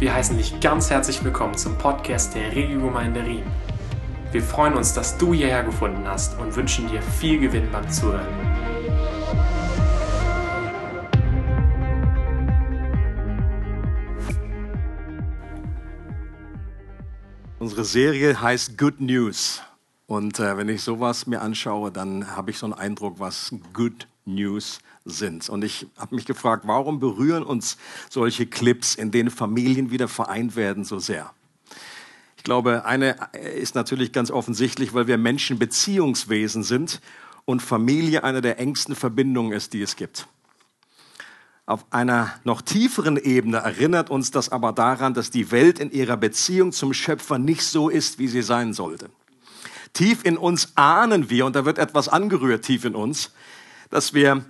Wir heißen dich ganz herzlich willkommen zum Podcast der Regiogemeinde Riem. Wir freuen uns, dass du hierher gefunden hast und wünschen dir viel Gewinn beim Zuhören. Unsere Serie heißt Good News. Und äh, wenn ich sowas mir anschaue, dann habe ich so einen Eindruck, was Good News sind. Und ich habe mich gefragt, warum berühren uns solche Clips, in denen Familien wieder vereint werden, so sehr? Ich glaube, eine ist natürlich ganz offensichtlich, weil wir Menschen Beziehungswesen sind und Familie eine der engsten Verbindungen ist, die es gibt. Auf einer noch tieferen Ebene erinnert uns das aber daran, dass die Welt in ihrer Beziehung zum Schöpfer nicht so ist, wie sie sein sollte. Tief in uns ahnen wir, und da wird etwas angerührt tief in uns, dass wir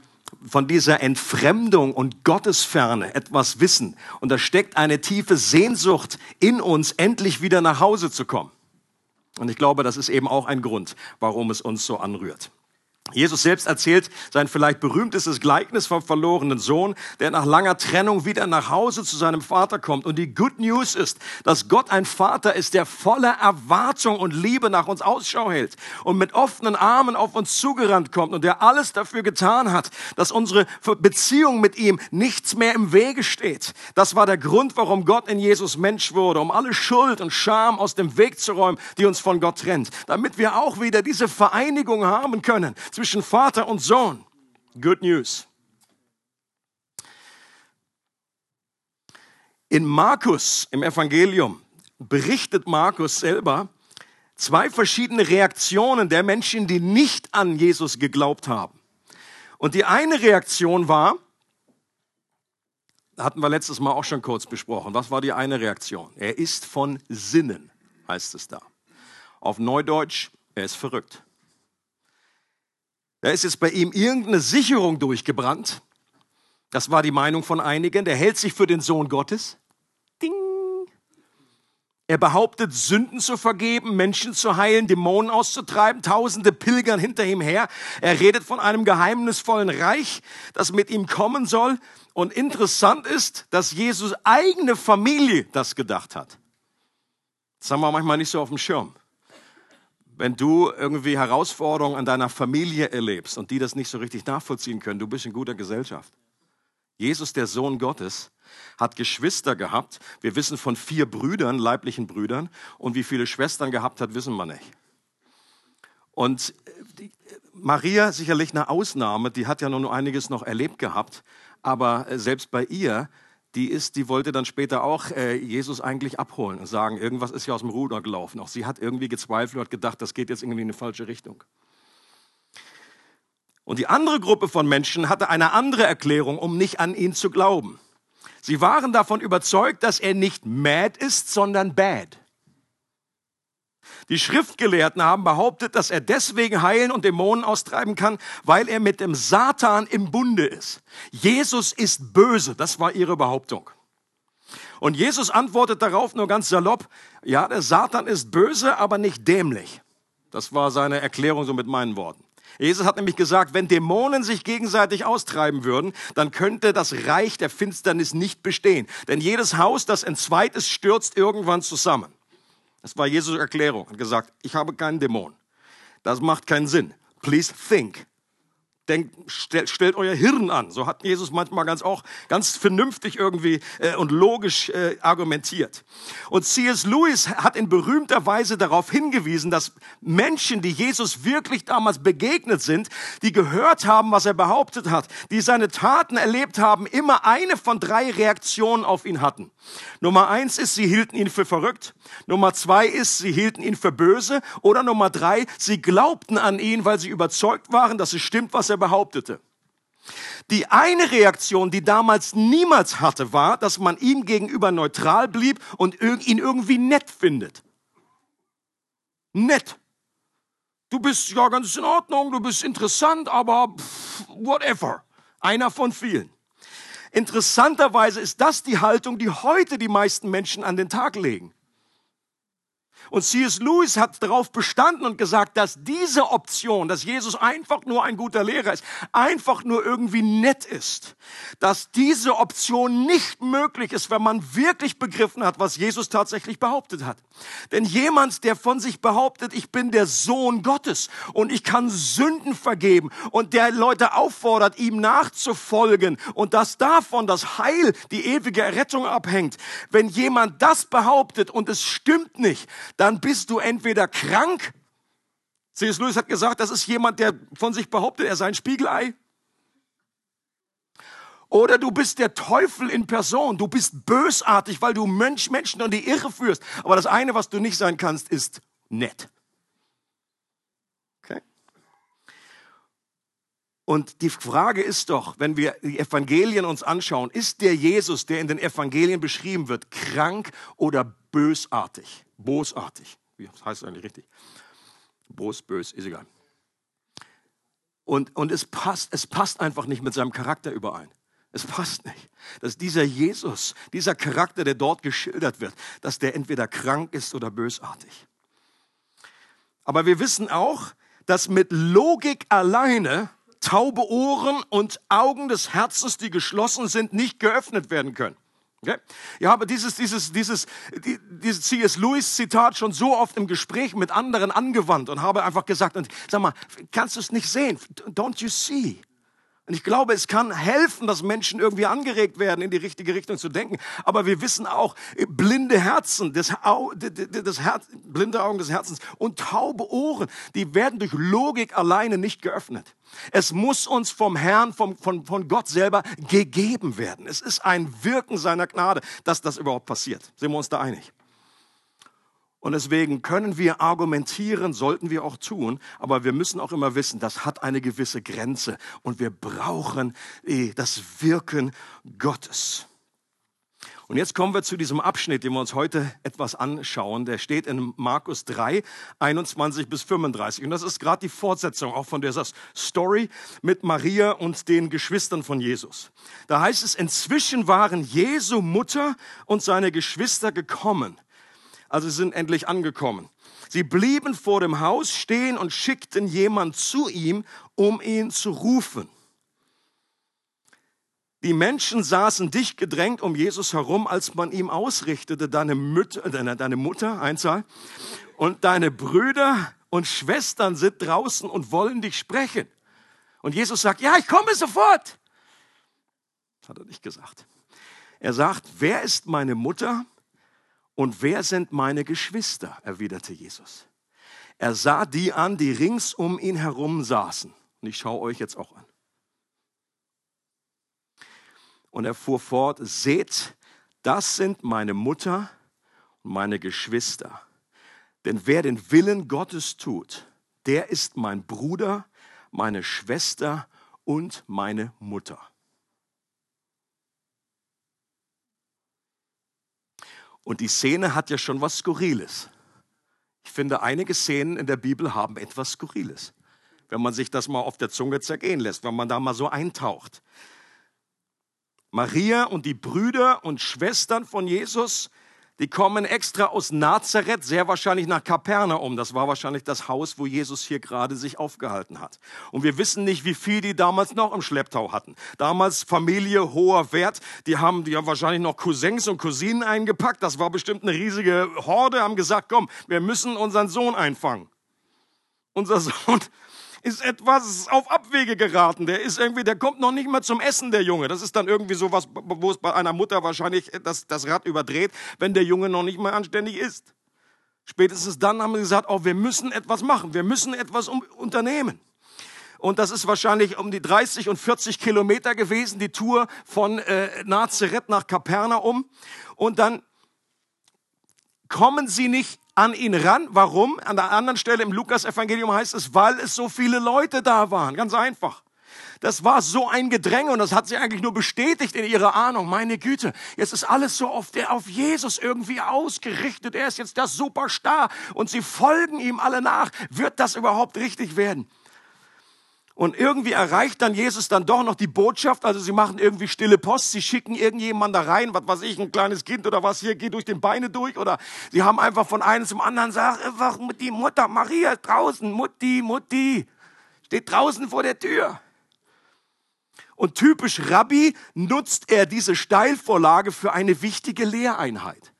von dieser Entfremdung und Gottesferne etwas wissen. Und da steckt eine tiefe Sehnsucht in uns, endlich wieder nach Hause zu kommen. Und ich glaube, das ist eben auch ein Grund, warum es uns so anrührt. Jesus selbst erzählt sein vielleicht berühmtestes Gleichnis vom verlorenen Sohn, der nach langer Trennung wieder nach Hause zu seinem Vater kommt. Und die Good News ist, dass Gott ein Vater ist, der voller Erwartung und Liebe nach uns Ausschau hält und mit offenen Armen auf uns zugerannt kommt und der alles dafür getan hat, dass unsere Beziehung mit ihm nichts mehr im Wege steht. Das war der Grund, warum Gott in Jesus Mensch wurde, um alle Schuld und Scham aus dem Weg zu räumen, die uns von Gott trennt, damit wir auch wieder diese Vereinigung haben können zwischen Vater und Sohn. Good News. In Markus, im Evangelium, berichtet Markus selber zwei verschiedene Reaktionen der Menschen, die nicht an Jesus geglaubt haben. Und die eine Reaktion war, hatten wir letztes Mal auch schon kurz besprochen. Was war die eine Reaktion? Er ist von Sinnen, heißt es da. Auf Neudeutsch, er ist verrückt. Da ist jetzt bei ihm irgendeine Sicherung durchgebrannt. Das war die Meinung von einigen. Der hält sich für den Sohn Gottes. Ding. Er behauptet, Sünden zu vergeben, Menschen zu heilen, Dämonen auszutreiben, Tausende pilgern hinter ihm her. Er redet von einem geheimnisvollen Reich, das mit ihm kommen soll. Und interessant ist, dass Jesus eigene Familie das gedacht hat. Das haben wir manchmal nicht so auf dem Schirm wenn du irgendwie Herausforderungen an deiner Familie erlebst und die das nicht so richtig nachvollziehen können, du bist in guter Gesellschaft. Jesus, der Sohn Gottes, hat Geschwister gehabt. Wir wissen von vier Brüdern, leiblichen Brüdern. Und wie viele Schwestern gehabt hat, wissen wir nicht. Und die, Maria, sicherlich eine Ausnahme, die hat ja noch einiges noch erlebt gehabt. Aber selbst bei ihr die ist, die wollte dann später auch äh, Jesus eigentlich abholen und sagen, irgendwas ist ja aus dem Ruder gelaufen. Auch sie hat irgendwie gezweifelt und hat gedacht, das geht jetzt irgendwie in eine falsche Richtung. Und die andere Gruppe von Menschen hatte eine andere Erklärung, um nicht an ihn zu glauben. Sie waren davon überzeugt, dass er nicht mad ist, sondern bad. Die Schriftgelehrten haben behauptet, dass er deswegen heilen und Dämonen austreiben kann, weil er mit dem Satan im Bunde ist. Jesus ist böse, das war ihre Behauptung. Und Jesus antwortet darauf nur ganz salopp, ja, der Satan ist böse, aber nicht dämlich. Das war seine Erklärung so mit meinen Worten. Jesus hat nämlich gesagt, wenn Dämonen sich gegenseitig austreiben würden, dann könnte das Reich der Finsternis nicht bestehen. Denn jedes Haus, das entzweit ist, stürzt irgendwann zusammen. Das war Jesus Erklärung. Er hat gesagt, ich habe keinen Dämon. Das macht keinen Sinn. Please think. Denkt, stellt, stellt euer Hirn an. So hat Jesus manchmal ganz auch ganz vernünftig irgendwie äh, und logisch äh, argumentiert. Und C.S. Lewis hat in berühmter Weise darauf hingewiesen, dass Menschen, die Jesus wirklich damals begegnet sind, die gehört haben, was er behauptet hat, die seine Taten erlebt haben, immer eine von drei Reaktionen auf ihn hatten. Nummer eins ist, sie hielten ihn für verrückt. Nummer zwei ist, sie hielten ihn für böse. Oder Nummer drei, sie glaubten an ihn, weil sie überzeugt waren, dass es stimmt, was er behauptete. Die eine Reaktion, die damals niemals hatte, war, dass man ihm gegenüber neutral blieb und ihn irgendwie nett findet. Nett. Du bist ja ganz in Ordnung, du bist interessant, aber pff, whatever. Einer von vielen. Interessanterweise ist das die Haltung, die heute die meisten Menschen an den Tag legen. Und C.S. Lewis hat darauf bestanden und gesagt, dass diese Option, dass Jesus einfach nur ein guter Lehrer ist, einfach nur irgendwie nett ist, dass diese Option nicht möglich ist, wenn man wirklich begriffen hat, was Jesus tatsächlich behauptet hat. Denn jemand, der von sich behauptet, ich bin der Sohn Gottes und ich kann Sünden vergeben und der Leute auffordert, ihm nachzufolgen und dass davon das Heil, die ewige Errettung abhängt, wenn jemand das behauptet und es stimmt nicht, dann bist du entweder krank. C.S. Lewis hat gesagt, das ist jemand, der von sich behauptet, er sei ein Spiegelei. Oder du bist der Teufel in Person. Du bist bösartig, weil du Mensch, Menschen in die Irre führst. Aber das eine, was du nicht sein kannst, ist nett. Und die Frage ist doch, wenn wir die Evangelien uns anschauen, ist der Jesus, der in den Evangelien beschrieben wird, krank oder bösartig? bosartig. Wie heißt das eigentlich richtig? Bos, bös, ist egal. Und, und es, passt, es passt einfach nicht mit seinem Charakter überein. Es passt nicht, dass dieser Jesus, dieser Charakter, der dort geschildert wird, dass der entweder krank ist oder bösartig. Aber wir wissen auch, dass mit Logik alleine taube Ohren und Augen des Herzens, die geschlossen sind, nicht geöffnet werden können. Okay? Ich habe dieses, dieses, dieses, dieses C.S. Lewis Zitat schon so oft im Gespräch mit anderen angewandt und habe einfach gesagt, und sag mal, kannst du es nicht sehen? Don't you see? Und ich glaube, es kann helfen, dass Menschen irgendwie angeregt werden, in die richtige Richtung zu denken. Aber wir wissen auch, blinde Herzen, das, das Herz, blinde Augen des Herzens und taube Ohren, die werden durch Logik alleine nicht geöffnet. Es muss uns vom Herrn, vom, von, von Gott selber gegeben werden. Es ist ein Wirken seiner Gnade, dass das überhaupt passiert. Sind wir uns da einig? Und deswegen können wir argumentieren, sollten wir auch tun, aber wir müssen auch immer wissen, das hat eine gewisse Grenze und wir brauchen eh, das Wirken Gottes. Und jetzt kommen wir zu diesem Abschnitt, den wir uns heute etwas anschauen. Der steht in Markus 3, 21 bis 35. Und das ist gerade die Fortsetzung auch von dieser Story mit Maria und den Geschwistern von Jesus. Da heißt es, inzwischen waren Jesu Mutter und seine Geschwister gekommen also sie sind endlich angekommen. Sie blieben vor dem Haus stehen und schickten jemand zu ihm, um ihn zu rufen. Die Menschen saßen dicht gedrängt um Jesus herum, als man ihm ausrichtete, deine, Mütter, deine, deine Mutter, Einzahl, und deine Brüder und Schwestern sind draußen und wollen dich sprechen. Und Jesus sagt, ja, ich komme sofort. Das hat er nicht gesagt. Er sagt, wer ist meine Mutter und wer sind meine Geschwister? erwiderte Jesus. Er sah die an, die rings um ihn herum saßen. Und ich schaue euch jetzt auch an. Und er fuhr fort, seht, das sind meine Mutter und meine Geschwister. Denn wer den Willen Gottes tut, der ist mein Bruder, meine Schwester und meine Mutter. Und die Szene hat ja schon was Skurriles. Ich finde, einige Szenen in der Bibel haben etwas Skurriles. Wenn man sich das mal auf der Zunge zergehen lässt, wenn man da mal so eintaucht. Maria und die Brüder und Schwestern von Jesus die kommen extra aus Nazareth, sehr wahrscheinlich nach Kapernaum. Das war wahrscheinlich das Haus, wo Jesus hier gerade sich aufgehalten hat. Und wir wissen nicht, wie viel die damals noch im Schlepptau hatten. Damals Familie, hoher Wert. Die haben, die haben wahrscheinlich noch Cousins und Cousinen eingepackt. Das war bestimmt eine riesige Horde, haben gesagt, komm, wir müssen unseren Sohn einfangen. Unser Sohn, ist etwas auf Abwege geraten. Der ist irgendwie, der kommt noch nicht mal zum Essen, der Junge. Das ist dann irgendwie so was, wo es bei einer Mutter wahrscheinlich das, das Rad überdreht, wenn der Junge noch nicht mal anständig ist. Spätestens dann haben sie gesagt, oh, wir müssen etwas machen. Wir müssen etwas unternehmen. Und das ist wahrscheinlich um die 30 und 40 Kilometer gewesen, die Tour von äh, Nazareth nach Kapernaum. Und dann kommen sie nicht an ihn ran. Warum? An der anderen Stelle im Lukas-Evangelium heißt es, weil es so viele Leute da waren. Ganz einfach. Das war so ein Gedränge und das hat sie eigentlich nur bestätigt in ihrer Ahnung. Meine Güte, jetzt ist alles so auf, der, auf Jesus irgendwie ausgerichtet. Er ist jetzt der Superstar und sie folgen ihm alle nach. Wird das überhaupt richtig werden? Und irgendwie erreicht dann Jesus dann doch noch die Botschaft. Also sie machen irgendwie stille Post. Sie schicken irgendjemand da rein, was weiß ich, ein kleines Kind oder was hier geht durch den Beine durch. Oder sie haben einfach von einem zum anderen sagt, einfach die Mutter Maria ist draußen. Mutti, Mutti. Steht draußen vor der Tür. Und typisch Rabbi nutzt er diese Steilvorlage für eine wichtige Lehreinheit.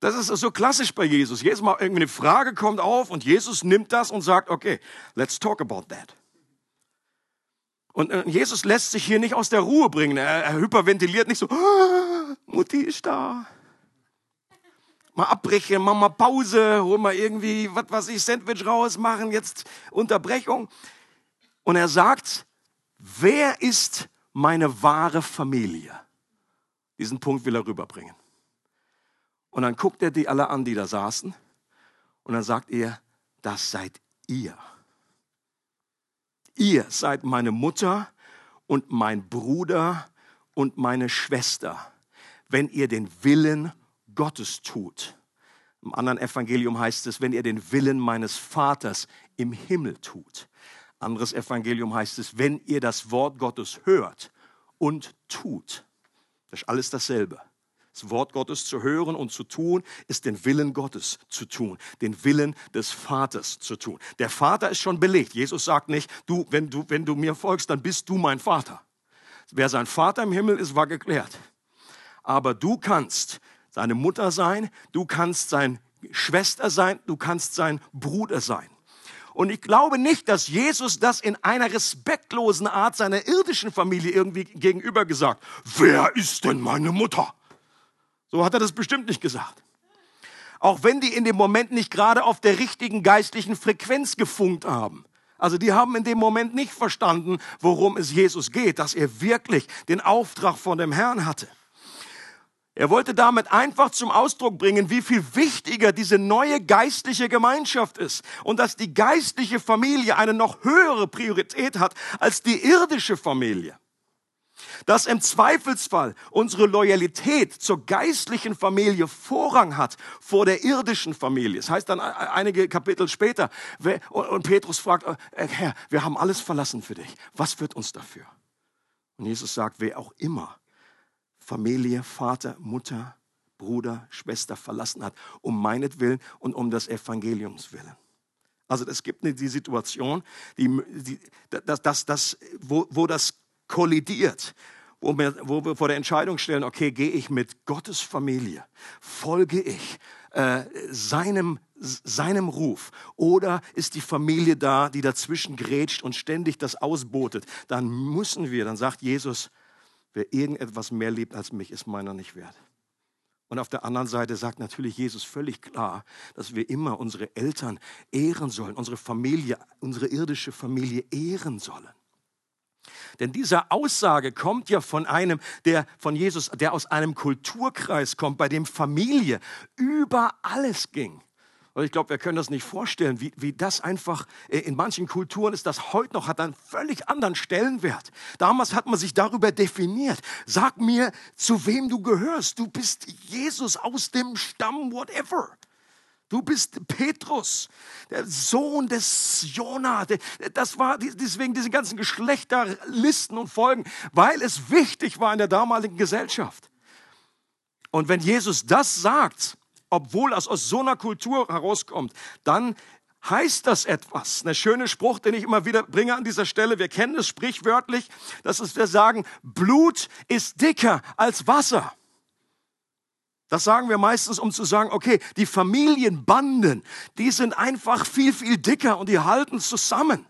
Das ist so klassisch bei Jesus. Jedes Mal irgendwie eine Frage kommt auf und Jesus nimmt das und sagt, okay, let's talk about that. Und äh, Jesus lässt sich hier nicht aus der Ruhe bringen. Er, er hyperventiliert nicht so, ah, Mutti ist da. Mal abbrechen, mach mal Pause, hol mal irgendwie, was weiß ich, Sandwich raus, machen jetzt Unterbrechung. Und er sagt, wer ist meine wahre Familie? Diesen Punkt will er rüberbringen. Und dann guckt er die alle an, die da saßen. Und dann sagt er, das seid ihr. Ihr seid meine Mutter und mein Bruder und meine Schwester, wenn ihr den Willen Gottes tut. Im anderen Evangelium heißt es, wenn ihr den Willen meines Vaters im Himmel tut. Anderes Evangelium heißt es, wenn ihr das Wort Gottes hört und tut. Das ist alles dasselbe. Das Wort Gottes zu hören und zu tun, ist den Willen Gottes zu tun, den Willen des Vaters zu tun. Der Vater ist schon belegt. Jesus sagt nicht, du, wenn du, wenn du mir folgst, dann bist du mein Vater. Wer sein Vater im Himmel ist, war geklärt. Aber du kannst seine Mutter sein, du kannst sein Schwester sein, du kannst sein Bruder sein. Und ich glaube nicht, dass Jesus das in einer respektlosen Art seiner irdischen Familie irgendwie gegenüber gesagt. Wer ist denn meine Mutter? So hat er das bestimmt nicht gesagt. Auch wenn die in dem Moment nicht gerade auf der richtigen geistlichen Frequenz gefunkt haben. Also die haben in dem Moment nicht verstanden, worum es Jesus geht, dass er wirklich den Auftrag von dem Herrn hatte. Er wollte damit einfach zum Ausdruck bringen, wie viel wichtiger diese neue geistliche Gemeinschaft ist und dass die geistliche Familie eine noch höhere Priorität hat als die irdische Familie dass im Zweifelsfall unsere Loyalität zur geistlichen Familie Vorrang hat vor der irdischen Familie. Das heißt dann einige Kapitel später, und Petrus fragt, äh, Herr, wir haben alles verlassen für dich. Was wird uns dafür? Und Jesus sagt, wer auch immer Familie, Vater, Mutter, Bruder, Schwester verlassen hat, um meinetwillen und um des Evangeliums willen. Also es gibt die Situation, die, die, das, das, das, wo, wo das kollidiert, wo wir, wo wir vor der Entscheidung stellen, okay, gehe ich mit Gottes Familie, folge ich äh, seinem, seinem Ruf oder ist die Familie da, die dazwischen grätscht und ständig das ausbotet, dann müssen wir, dann sagt Jesus, wer irgendetwas mehr liebt als mich, ist meiner nicht wert. Und auf der anderen Seite sagt natürlich Jesus völlig klar, dass wir immer unsere Eltern ehren sollen, unsere Familie, unsere irdische Familie ehren sollen. Denn diese Aussage kommt ja von einem, der von Jesus, der aus einem Kulturkreis kommt, bei dem Familie über alles ging. Und ich glaube, wir können das nicht vorstellen, wie, wie das einfach, äh, in manchen Kulturen ist das heute noch, hat einen völlig anderen Stellenwert. Damals hat man sich darüber definiert. Sag mir, zu wem du gehörst. Du bist Jesus aus dem Stamm, whatever. Du bist Petrus, der Sohn des Jona. Das war deswegen diese ganzen Geschlechterlisten und Folgen, weil es wichtig war in der damaligen Gesellschaft. Und wenn Jesus das sagt, obwohl es aus so einer Kultur herauskommt, dann heißt das etwas. Ein schöner Spruch, den ich immer wieder bringe an dieser Stelle. Wir kennen es sprichwörtlich. Das ist, wir sagen, Blut ist dicker als Wasser. Das sagen wir meistens, um zu sagen, okay, die Familienbanden, die sind einfach viel, viel dicker und die halten zusammen.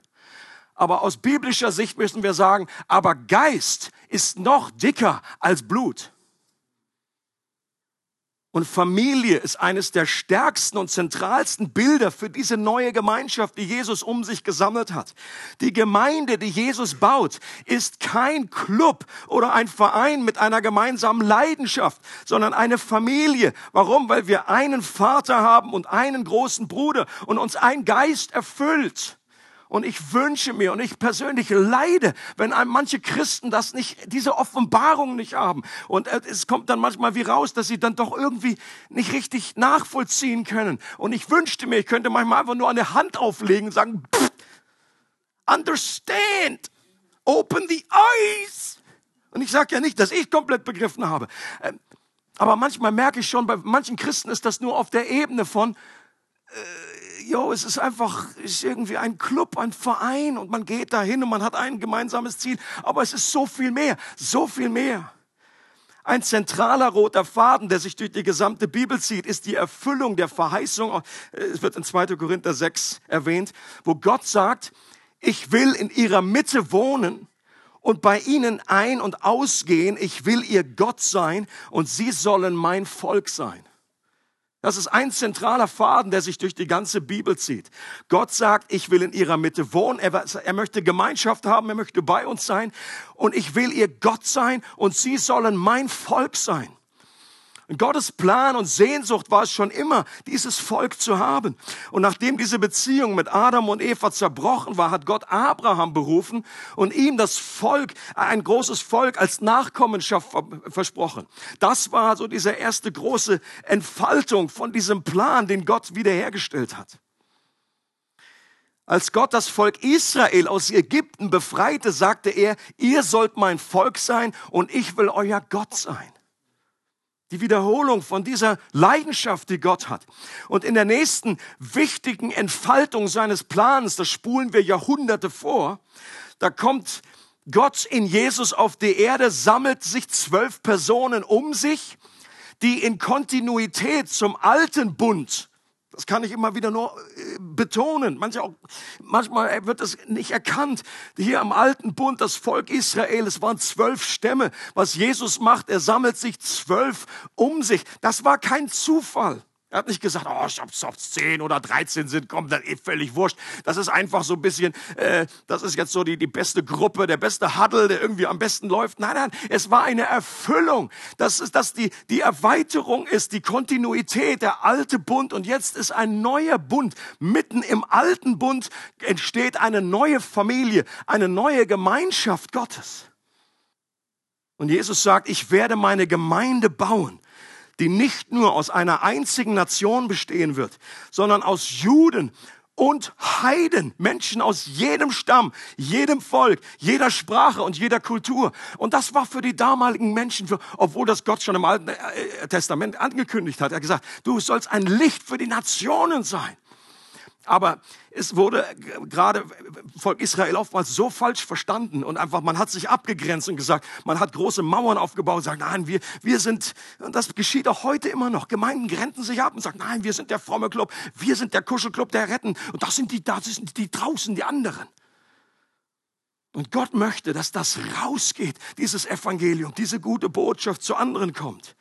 Aber aus biblischer Sicht müssen wir sagen, aber Geist ist noch dicker als Blut. Und Familie ist eines der stärksten und zentralsten Bilder für diese neue Gemeinschaft, die Jesus um sich gesammelt hat. Die Gemeinde, die Jesus baut, ist kein Club oder ein Verein mit einer gemeinsamen Leidenschaft, sondern eine Familie. Warum? Weil wir einen Vater haben und einen großen Bruder und uns ein Geist erfüllt. Und ich wünsche mir und ich persönlich leide, wenn manche Christen das nicht, diese Offenbarung nicht haben. Und äh, es kommt dann manchmal wie raus, dass sie dann doch irgendwie nicht richtig nachvollziehen können. Und ich wünschte mir, ich könnte manchmal einfach nur eine Hand auflegen und sagen, understand. Open the eyes. Und ich sage ja nicht, dass ich komplett begriffen habe. Ähm, aber manchmal merke ich schon, bei manchen Christen ist das nur auf der Ebene von, äh, jo, es ist einfach, ist irgendwie ein Club, ein Verein und man geht dahin und man hat ein gemeinsames Ziel. Aber es ist so viel mehr, so viel mehr. Ein zentraler roter Faden, der sich durch die gesamte Bibel zieht, ist die Erfüllung der Verheißung. Es wird in 2. Korinther 6 erwähnt, wo Gott sagt, ich will in ihrer Mitte wohnen und bei ihnen ein- und ausgehen. Ich will ihr Gott sein und sie sollen mein Volk sein. Das ist ein zentraler Faden, der sich durch die ganze Bibel zieht. Gott sagt, ich will in ihrer Mitte wohnen. Er, er, möchte Gemeinschaft haben. Er möchte bei uns sein. Und ich will ihr Gott sein. Und sie sollen mein Volk sein. Und Gottes Plan und Sehnsucht war es schon immer, dieses Volk zu haben. Und nachdem diese Beziehung mit Adam und Eva zerbrochen war, hat Gott Abraham berufen und ihm das Volk, ein großes Volk als Nachkommenschaft versprochen. Das war so diese erste große Entfaltung von diesem Plan, den Gott wiederhergestellt hat. Als Gott das Volk Israel aus Ägypten befreite, sagte er, ihr sollt mein Volk sein und ich will euer Gott sein die Wiederholung von dieser Leidenschaft, die Gott hat. Und in der nächsten wichtigen Entfaltung seines Plans, das spulen wir Jahrhunderte vor, da kommt Gott in Jesus auf die Erde, sammelt sich zwölf Personen um sich, die in Kontinuität zum alten Bund das kann ich immer wieder nur äh, betonen. Manchmal, auch, manchmal wird das nicht erkannt. Hier am alten Bund, das Volk Israel, es waren zwölf Stämme. Was Jesus macht, er sammelt sich zwölf um sich. Das war kein Zufall. Er hat nicht gesagt, oh, ob es zehn oder dreizehn sind, kommt dann eh völlig wurscht. Das ist einfach so ein bisschen, äh, das ist jetzt so die, die beste Gruppe, der beste Huddle, der irgendwie am besten läuft. Nein, nein, es war eine Erfüllung. Das ist, dass die, die Erweiterung ist, die Kontinuität, der alte Bund und jetzt ist ein neuer Bund. Mitten im alten Bund entsteht eine neue Familie, eine neue Gemeinschaft Gottes. Und Jesus sagt, ich werde meine Gemeinde bauen die nicht nur aus einer einzigen Nation bestehen wird, sondern aus Juden und Heiden, Menschen aus jedem Stamm, jedem Volk, jeder Sprache und jeder Kultur. Und das war für die damaligen Menschen, für, obwohl das Gott schon im Alten äh, Testament angekündigt hat. Er gesagt, du sollst ein Licht für die Nationen sein. Aber es wurde gerade Volk Israel oftmals so falsch verstanden und einfach, man hat sich abgegrenzt und gesagt, man hat große Mauern aufgebaut und sagt, nein, wir, wir sind, und das geschieht auch heute immer noch. Gemeinden grenzen sich ab und sagen, nein, wir sind der fromme Club, wir sind der Kuschelclub der Retten und das sind die, das sind die draußen, die anderen. Und Gott möchte, dass das rausgeht, dieses Evangelium, diese gute Botschaft zu anderen kommt.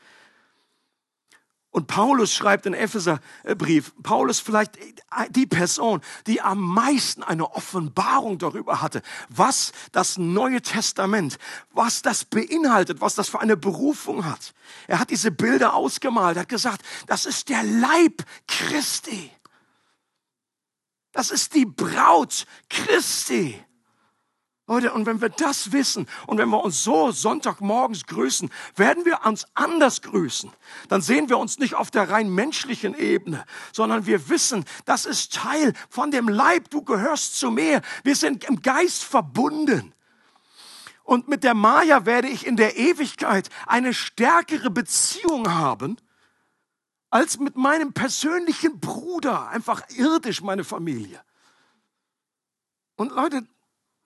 Und Paulus schreibt in Epheserbrief, Paulus vielleicht die Person, die am meisten eine Offenbarung darüber hatte, was das Neue Testament, was das beinhaltet, was das für eine Berufung hat. Er hat diese Bilder ausgemalt, hat gesagt, das ist der Leib Christi. Das ist die Braut Christi. Leute, und wenn wir das wissen und wenn wir uns so Sonntagmorgens grüßen, werden wir uns anders grüßen. Dann sehen wir uns nicht auf der rein menschlichen Ebene, sondern wir wissen, das ist Teil von dem Leib, du gehörst zu mir. Wir sind im Geist verbunden. Und mit der Maya werde ich in der Ewigkeit eine stärkere Beziehung haben, als mit meinem persönlichen Bruder, einfach irdisch meine Familie. Und Leute,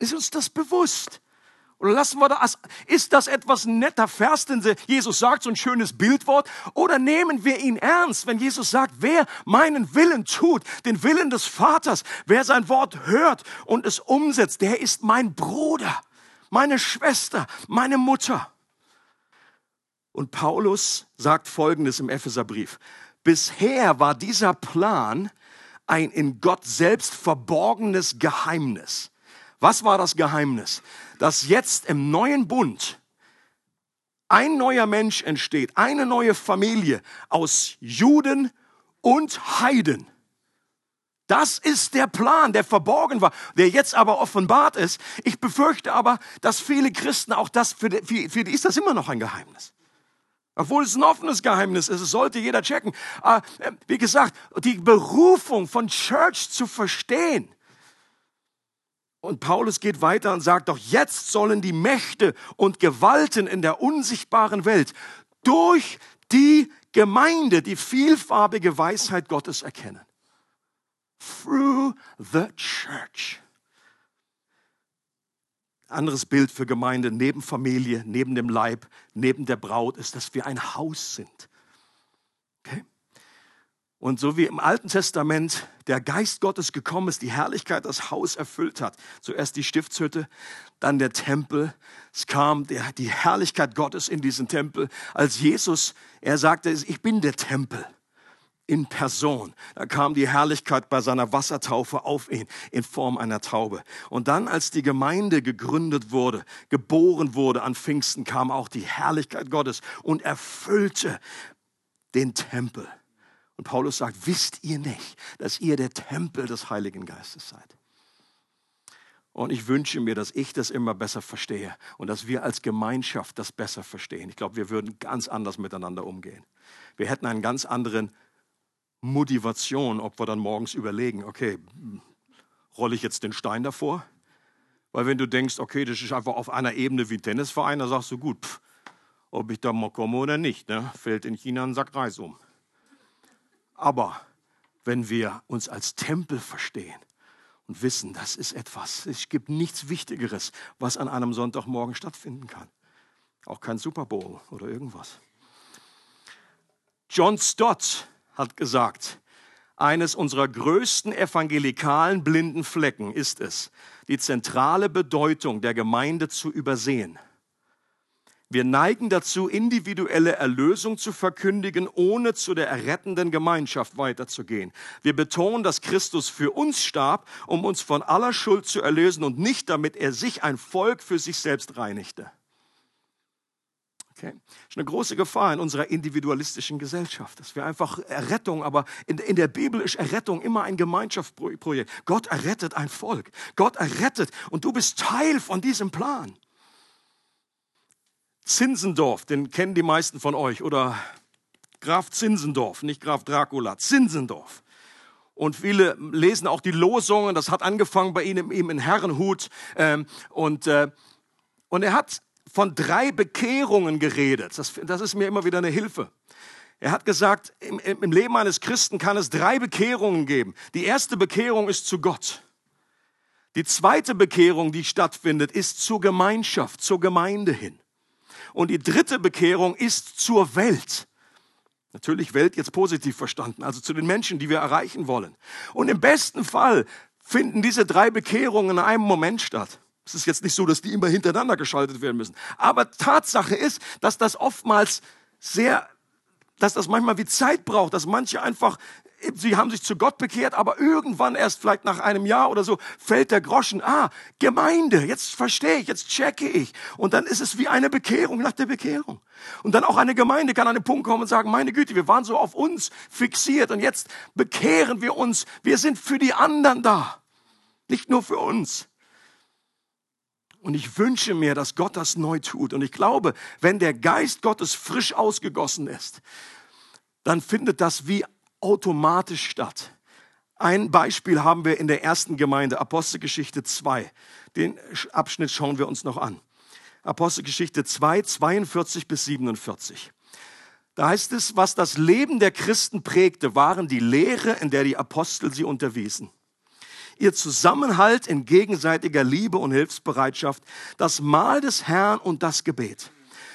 ist uns das bewusst? Oder lassen wir das, ist das etwas netter Vers, den Jesus sagt, so ein schönes Bildwort? Oder nehmen wir ihn ernst, wenn Jesus sagt, wer meinen Willen tut, den Willen des Vaters, wer sein Wort hört und es umsetzt, der ist mein Bruder, meine Schwester, meine Mutter. Und Paulus sagt Folgendes im Epheserbrief. Bisher war dieser Plan ein in Gott selbst verborgenes Geheimnis was war das Geheimnis? Dass jetzt im neuen Bund ein neuer Mensch entsteht, eine neue Familie aus Juden und Heiden. Das ist der Plan, der verborgen war, der jetzt aber offenbart ist. Ich befürchte aber, dass viele Christen auch das, für die, für die ist das immer noch ein Geheimnis. Obwohl es ein offenes Geheimnis ist, es sollte jeder checken. Aber, äh, wie gesagt, die Berufung von Church zu verstehen, Und Paulus geht weiter und sagt, doch jetzt sollen die Mächte und Gewalten in der unsichtbaren Welt durch die Gemeinde die vielfarbige Weisheit Gottes erkennen. Through the church. Anderes Bild für Gemeinde neben Familie, neben dem Leib, neben der Braut ist, dass wir ein Haus sind. Okay? Und so wie im Alten Testament der Geist Gottes gekommen ist, die Herrlichkeit das Haus erfüllt hat, zuerst die Stiftshütte, dann der Tempel, es kam der, die Herrlichkeit Gottes in diesen Tempel, als Jesus, er sagte, ich bin der Tempel in Person. Da kam die Herrlichkeit bei seiner Wassertaufe auf ihn in Form einer Taube. Und dann, als die Gemeinde gegründet wurde, geboren wurde an Pfingsten, kam auch die Herrlichkeit Gottes und erfüllte den Tempel. Und Paulus sagt, wisst ihr nicht, dass ihr der Tempel des Heiligen Geistes seid? Und ich wünsche mir, dass ich das immer besser verstehe und dass wir als Gemeinschaft das besser verstehen. Ich glaube, wir würden ganz anders miteinander umgehen. Wir hätten einen ganz anderen Motivation, ob wir dann morgens überlegen, okay, rolle ich jetzt den Stein davor? Weil wenn du denkst, okay, das ist einfach auf einer Ebene wie ein Tennisverein, dann sagst du, gut, pff, ob ich da mal komme oder nicht, ne? fällt in China ein Sack Reis um. Aber wenn wir uns als Tempel verstehen und wissen, das ist etwas, es gibt nichts Wichtigeres, was an einem Sonntagmorgen stattfinden kann. Auch kein Super Bowl oder irgendwas. John Stott hat gesagt, eines unserer größten evangelikalen blinden Flecken ist es, die zentrale Bedeutung der Gemeinde zu übersehen. Wir neigen dazu, individuelle Erlösung zu verkündigen, ohne zu der errettenden Gemeinschaft weiterzugehen. Wir betonen, dass Christus für uns starb, um uns von aller Schuld zu erlösen und nicht damit er sich ein Volk für sich selbst reinigte. Okay? Das ist eine große Gefahr in unserer individualistischen Gesellschaft, dass wir einfach Errettung, aber in, in der Bibel ist Errettung immer ein Gemeinschaftsprojekt. Gott errettet ein Volk. Gott errettet und du bist Teil von diesem Plan. Zinsendorf, den kennen die meisten von euch, oder Graf Zinsendorf, nicht Graf Dracula, Zinsendorf. Und viele lesen auch die Losungen, das hat angefangen bei ihm, ihm in Herrenhut. Ähm, und, äh, und er hat von drei Bekehrungen geredet. Das, das ist mir immer wieder eine Hilfe. Er hat gesagt, im, im Leben eines Christen kann es drei Bekehrungen geben. Die erste Bekehrung ist zu Gott. Die zweite Bekehrung, die stattfindet, ist zur Gemeinschaft, zur Gemeinde hin. Und die dritte Bekehrung ist zur Welt. Natürlich Welt jetzt positiv verstanden, also zu den Menschen, die wir erreichen wollen. Und im besten Fall finden diese drei Bekehrungen in einem Moment statt. Es ist jetzt nicht so, dass die immer hintereinander geschaltet werden müssen. Aber Tatsache ist, dass das oftmals sehr, dass das manchmal wie Zeit braucht, dass manche einfach sie haben sich zu Gott bekehrt, aber irgendwann erst vielleicht nach einem Jahr oder so fällt der Groschen, ah, Gemeinde, jetzt verstehe ich, jetzt checke ich. Und dann ist es wie eine Bekehrung nach der Bekehrung. Und dann auch eine Gemeinde kann an den Punkt kommen und sagen, meine Güte, wir waren so auf uns fixiert und jetzt bekehren wir uns. Wir sind für die anderen da, nicht nur für uns. Und ich wünsche mir, dass Gott das neu tut. Und ich glaube, wenn der Geist Gottes frisch ausgegossen ist, dann findet das wie automatisch statt. Ein Beispiel haben wir in der ersten Gemeinde, Apostelgeschichte 2. Den Abschnitt schauen wir uns noch an. Apostelgeschichte 2, 42 bis 47. Da heißt es, was das Leben der Christen prägte, waren die Lehre, in der die Apostel sie unterwiesen. Ihr Zusammenhalt in gegenseitiger Liebe und Hilfsbereitschaft, das Mahl des Herrn und das Gebet.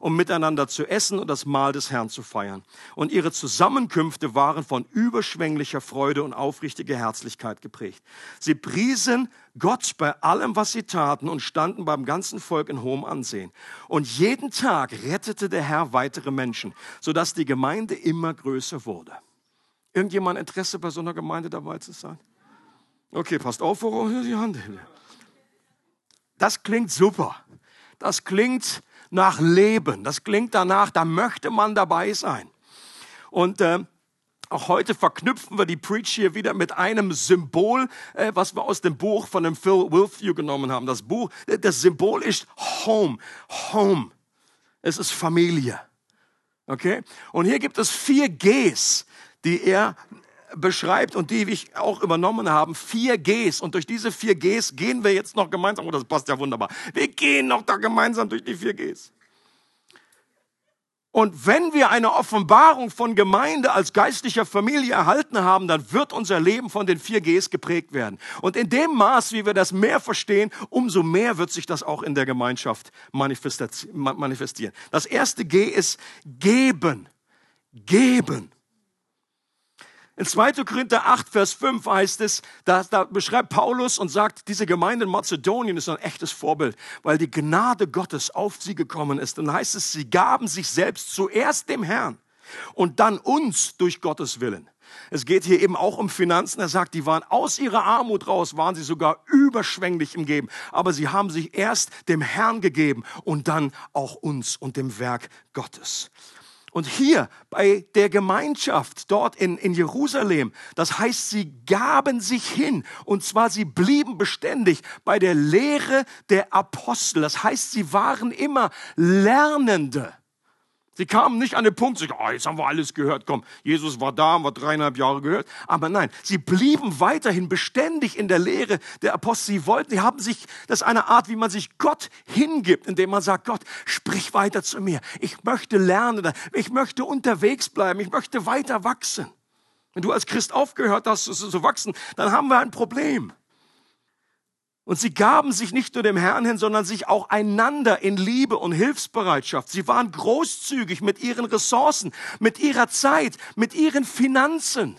um miteinander zu essen und das Mahl des Herrn zu feiern. Und ihre Zusammenkünfte waren von überschwänglicher Freude und aufrichtiger Herzlichkeit geprägt. Sie priesen Gott bei allem, was sie taten und standen beim ganzen Volk in hohem Ansehen. Und jeden Tag rettete der Herr weitere Menschen, sodass die Gemeinde immer größer wurde. Irgendjemand Interesse bei so einer Gemeinde dabei zu sein? Okay, passt auf, worauf die Hand das klingt super. Das klingt nach Leben. Das klingt danach, da möchte man dabei sein. Und äh, auch heute verknüpfen wir die Preach hier wieder mit einem Symbol, äh, was wir aus dem Buch von dem Phil Wilfew genommen haben. Das Buch, äh, das Symbol ist Home. Home. Es ist Familie. Okay? Und hier gibt es vier Gs, die er beschreibt und die ich auch übernommen haben. Vier Gs. Und durch diese vier Gs gehen wir jetzt noch gemeinsam. Oh, das passt ja wunderbar. Wir gehen noch da gemeinsam durch die vier Gs. Und wenn wir eine Offenbarung von Gemeinde als geistlicher Familie erhalten haben, dann wird unser Leben von den vier Gs geprägt werden. Und in dem Maß, wie wir das mehr verstehen, umso mehr wird sich das auch in der Gemeinschaft manifestieren. Das erste G ist geben. Geben. In 2. Korinther 8, Vers 5 heißt es, da, da beschreibt Paulus und sagt, diese Gemeinde in Mazedonien ist ein echtes Vorbild, weil die Gnade Gottes auf sie gekommen ist. Und heißt es, sie gaben sich selbst zuerst dem Herrn und dann uns durch Gottes Willen. Es geht hier eben auch um Finanzen. Er sagt, die waren aus ihrer Armut raus, waren sie sogar überschwänglich im Geben. Aber sie haben sich erst dem Herrn gegeben und dann auch uns und dem Werk Gottes. Und hier bei der Gemeinschaft dort in, in Jerusalem, das heißt, sie gaben sich hin und zwar sie blieben beständig bei der Lehre der Apostel. Das heißt, sie waren immer Lernende. Sie kamen nicht an den Punkt, sich, oh, jetzt haben wir alles gehört, komm, Jesus war da, haben wir dreieinhalb Jahre gehört. Aber nein, sie blieben weiterhin beständig in der Lehre der Apostel. Sie wollten, sie haben sich, das ist eine Art, wie man sich Gott hingibt, indem man sagt, Gott, sprich weiter zu mir. Ich möchte lernen, ich möchte unterwegs bleiben, ich möchte weiter wachsen. Wenn du als Christ aufgehört hast, zu wachsen, dann haben wir ein Problem. Und sie gaben sich nicht nur dem Herrn hin, sondern sich auch einander in Liebe und Hilfsbereitschaft. Sie waren großzügig mit ihren Ressourcen, mit ihrer Zeit, mit ihren Finanzen.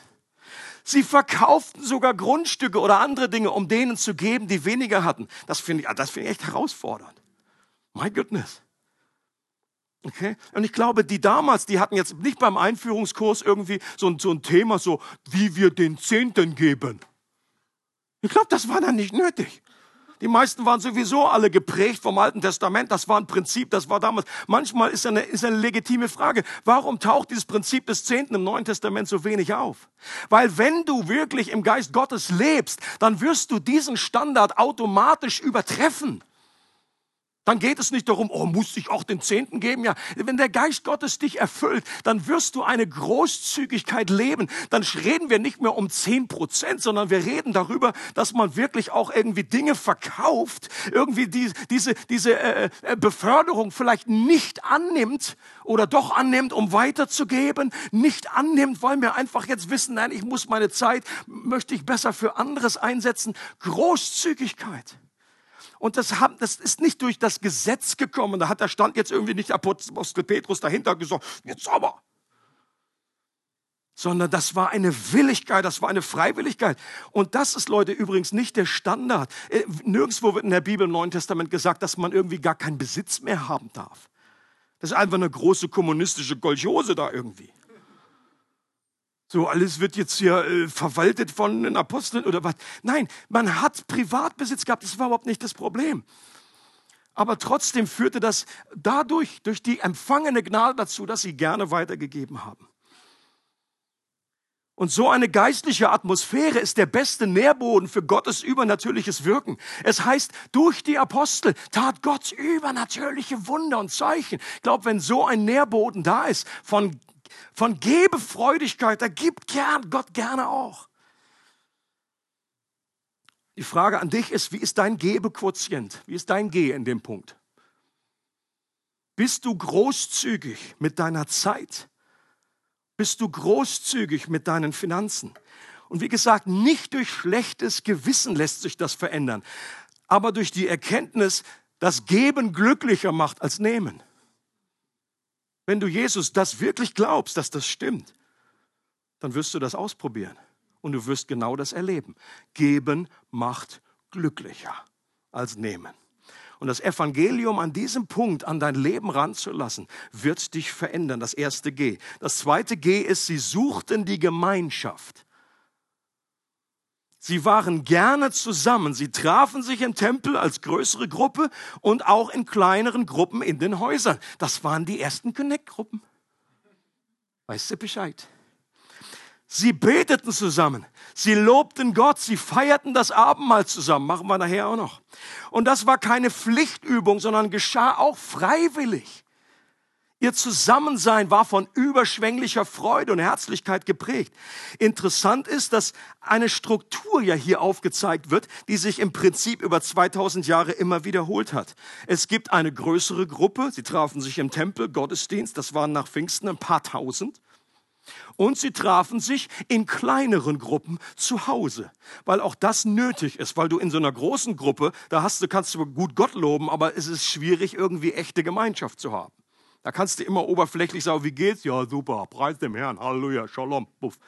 Sie verkauften sogar Grundstücke oder andere Dinge, um denen zu geben, die weniger hatten. Das finde ich, das finde ich echt herausfordernd. My goodness. Okay? Und ich glaube, die damals, die hatten jetzt nicht beim Einführungskurs irgendwie so ein, so ein Thema, so wie wir den Zehnten geben. Ich glaube, das war dann nicht nötig. Die meisten waren sowieso alle geprägt vom Alten Testament. Das war ein Prinzip, das war damals. Manchmal ist eine, ist eine legitime Frage, warum taucht dieses Prinzip des Zehnten im Neuen Testament so wenig auf? Weil wenn du wirklich im Geist Gottes lebst, dann wirst du diesen Standard automatisch übertreffen. Dann geht es nicht darum, oh, muss ich auch den Zehnten geben? Ja, wenn der Geist Gottes dich erfüllt, dann wirst du eine Großzügigkeit leben. Dann reden wir nicht mehr um zehn Prozent, sondern wir reden darüber, dass man wirklich auch irgendwie Dinge verkauft, irgendwie die, diese, diese äh, äh, Beförderung vielleicht nicht annimmt oder doch annimmt, um weiterzugeben, nicht annimmt, weil wir einfach jetzt wissen, nein, ich muss meine Zeit, möchte ich besser für anderes einsetzen. Großzügigkeit. Und das, haben, das ist nicht durch das Gesetz gekommen. Da hat der stand jetzt irgendwie nicht Apostel Petrus dahinter gesagt, jetzt aber. Sondern das war eine Willigkeit, das war eine Freiwilligkeit. Und das ist, Leute, übrigens nicht der Standard. Äh, nirgendwo wird in der Bibel im Neuen Testament gesagt, dass man irgendwie gar keinen Besitz mehr haben darf. Das ist einfach eine große kommunistische Kolchose da irgendwie. So, alles wird jetzt hier äh, verwaltet von den Aposteln oder was. Nein, man hat Privatbesitz gehabt, das war überhaupt nicht das Problem. Aber trotzdem führte das dadurch, durch die empfangene Gnade dazu, dass sie gerne weitergegeben haben. Und so eine geistliche Atmosphäre ist der beste Nährboden für Gottes übernatürliches Wirken. Es heißt, durch die Apostel tat Gott übernatürliche Wunder und Zeichen. Ich glaube, wenn so ein Nährboden da ist von von Gebefreudigkeit, da gibt gern, Gott gerne auch. Die Frage an dich ist, wie ist dein Gebequotient? Wie ist dein G in dem Punkt? Bist du großzügig mit deiner Zeit? Bist du großzügig mit deinen Finanzen? Und wie gesagt, nicht durch schlechtes Gewissen lässt sich das verändern, aber durch die Erkenntnis, dass Geben glücklicher macht als Nehmen. Wenn du Jesus das wirklich glaubst, dass das stimmt, dann wirst du das ausprobieren und du wirst genau das erleben. Geben macht glücklicher als nehmen. Und das Evangelium an diesem Punkt an dein Leben ranzulassen, wird dich verändern. Das erste G. Das zweite G ist, sie suchten die Gemeinschaft. Sie waren gerne zusammen. Sie trafen sich im Tempel als größere Gruppe und auch in kleineren Gruppen in den Häusern. Das waren die ersten Connect-Gruppen. Weißt du Bescheid? Sie beteten zusammen. Sie lobten Gott. Sie feierten das Abendmahl zusammen. Machen wir nachher auch noch. Und das war keine Pflichtübung, sondern geschah auch freiwillig. Ihr Zusammensein war von überschwänglicher Freude und Herzlichkeit geprägt. Interessant ist, dass eine Struktur ja hier aufgezeigt wird, die sich im Prinzip über 2000 Jahre immer wiederholt hat. Es gibt eine größere Gruppe, sie trafen sich im Tempel, Gottesdienst, das waren nach Pfingsten ein paar tausend. Und sie trafen sich in kleineren Gruppen zu Hause, weil auch das nötig ist, weil du in so einer großen Gruppe, da hast du, kannst du gut Gott loben, aber es ist schwierig, irgendwie echte Gemeinschaft zu haben. Da kannst du immer oberflächlich sagen, wie geht's? Ja, super, preis dem Herrn, Halleluja, Shalom, puff.